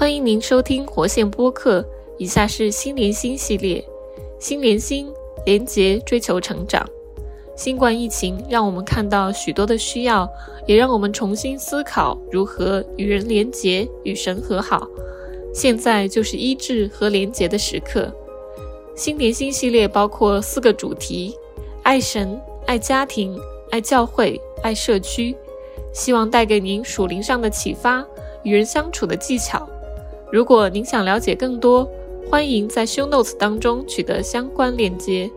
欢迎您收听活线播客。以下是心连心系列，心连心连结追求成长。新冠疫情让我们看到许多的需要，也让我们重新思考如何与人连结、与神和好。现在就是医治和连结的时刻。心连心系列包括四个主题：爱神、爱家庭、爱教会、爱社区。希望带给您属灵上的启发，与人相处的技巧。如果您想了解更多，欢迎在 Show Notes 当中取得相关链接。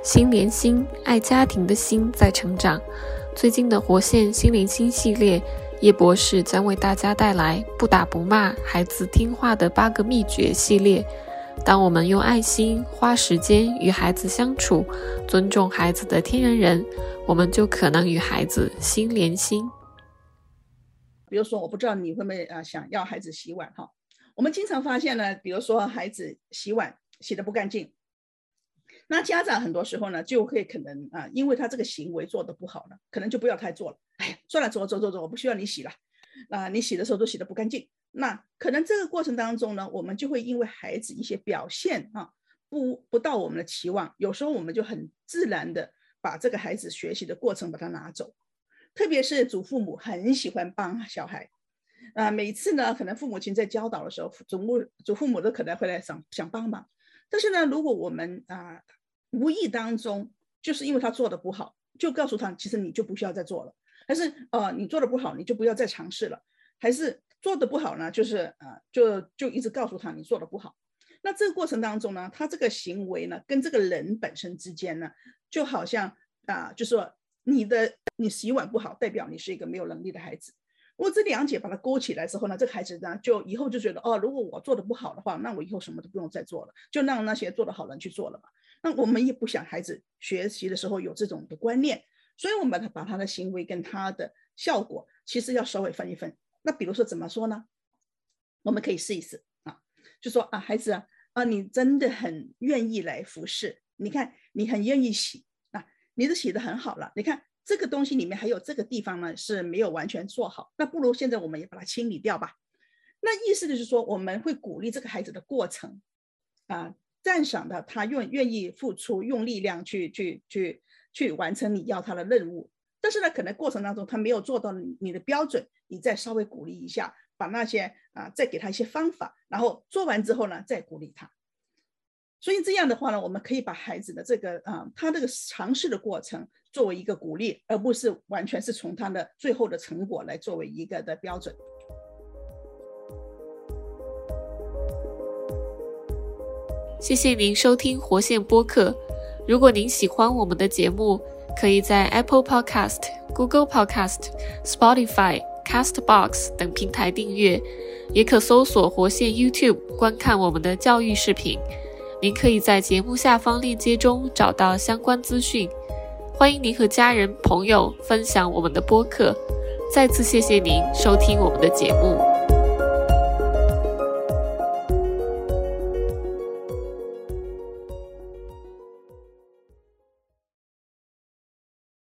心连心，爱家庭的心在成长。最近的活线心连心系列，叶博士将为大家带来“不打不骂，孩子听话的八个秘诀”系列。当我们用爱心、花时间与孩子相处，尊重孩子的天然人，我们就可能与孩子心连心。比如说，我不知道你会不会啊想要孩子洗碗哈。我们经常发现呢，比如说孩子洗碗洗的不干净，那家长很多时候呢就会可能啊，因为他这个行为做的不好呢，可能就不要太做了。哎，算了，走走走走，我不需要你洗了。啊，你洗的时候都洗的不干净，那可能这个过程当中呢，我们就会因为孩子一些表现啊，不不到我们的期望，有时候我们就很自然的把这个孩子学习的过程把它拿走，特别是祖父母很喜欢帮小孩。啊，每次呢，可能父母亲在教导的时候，祖母、祖父母都可能会来想想帮忙。但是呢，如果我们啊无意当中，就是因为他做的不好，就告诉他，其实你就不需要再做了。还是呃，你做的不好，你就不要再尝试了。还是做的不好呢，就是呃，就就一直告诉他你做的不好。那这个过程当中呢，他这个行为呢，跟这个人本身之间呢，就好像啊，就说你的你洗碗不好，代表你是一个没有能力的孩子。我这两节把它勾起来之后呢，这个孩子呢就以后就觉得哦，如果我做的不好的话，那我以后什么都不用再做了，就让那些做的好人去做了嘛。那我们也不想孩子学习的时候有这种的观念，所以我们把他把他的行为跟他的效果其实要稍微分一分。那比如说怎么说呢？我们可以试一试啊，就说啊，孩子啊，啊，你真的很愿意来服侍，你看你很愿意洗，你都写的很好了，你看。这个东西里面还有这个地方呢是没有完全做好，那不如现在我们也把它清理掉吧。那意思就是说，我们会鼓励这个孩子的过程，啊，赞赏的他愿愿意付出，用力量去去去去完成你要他的任务。但是呢，可能过程当中他没有做到你的标准，你再稍微鼓励一下，把那些啊再给他一些方法，然后做完之后呢再鼓励他。所以这样的话呢，我们可以把孩子的这个啊，他这个尝试的过程作为一个鼓励，而不是完全是从他的最后的成果来作为一个的标准。谢谢您收听活线播客。如果您喜欢我们的节目，可以在 Apple Podcast、Google Podcast、Spotify、Castbox 等平台订阅，也可搜索活线 YouTube 观看我们的教育视频。您可以在节目下方链接中找到相关资讯。欢迎您和家人朋友分享我们的播客。再次谢谢您收听我们的节目。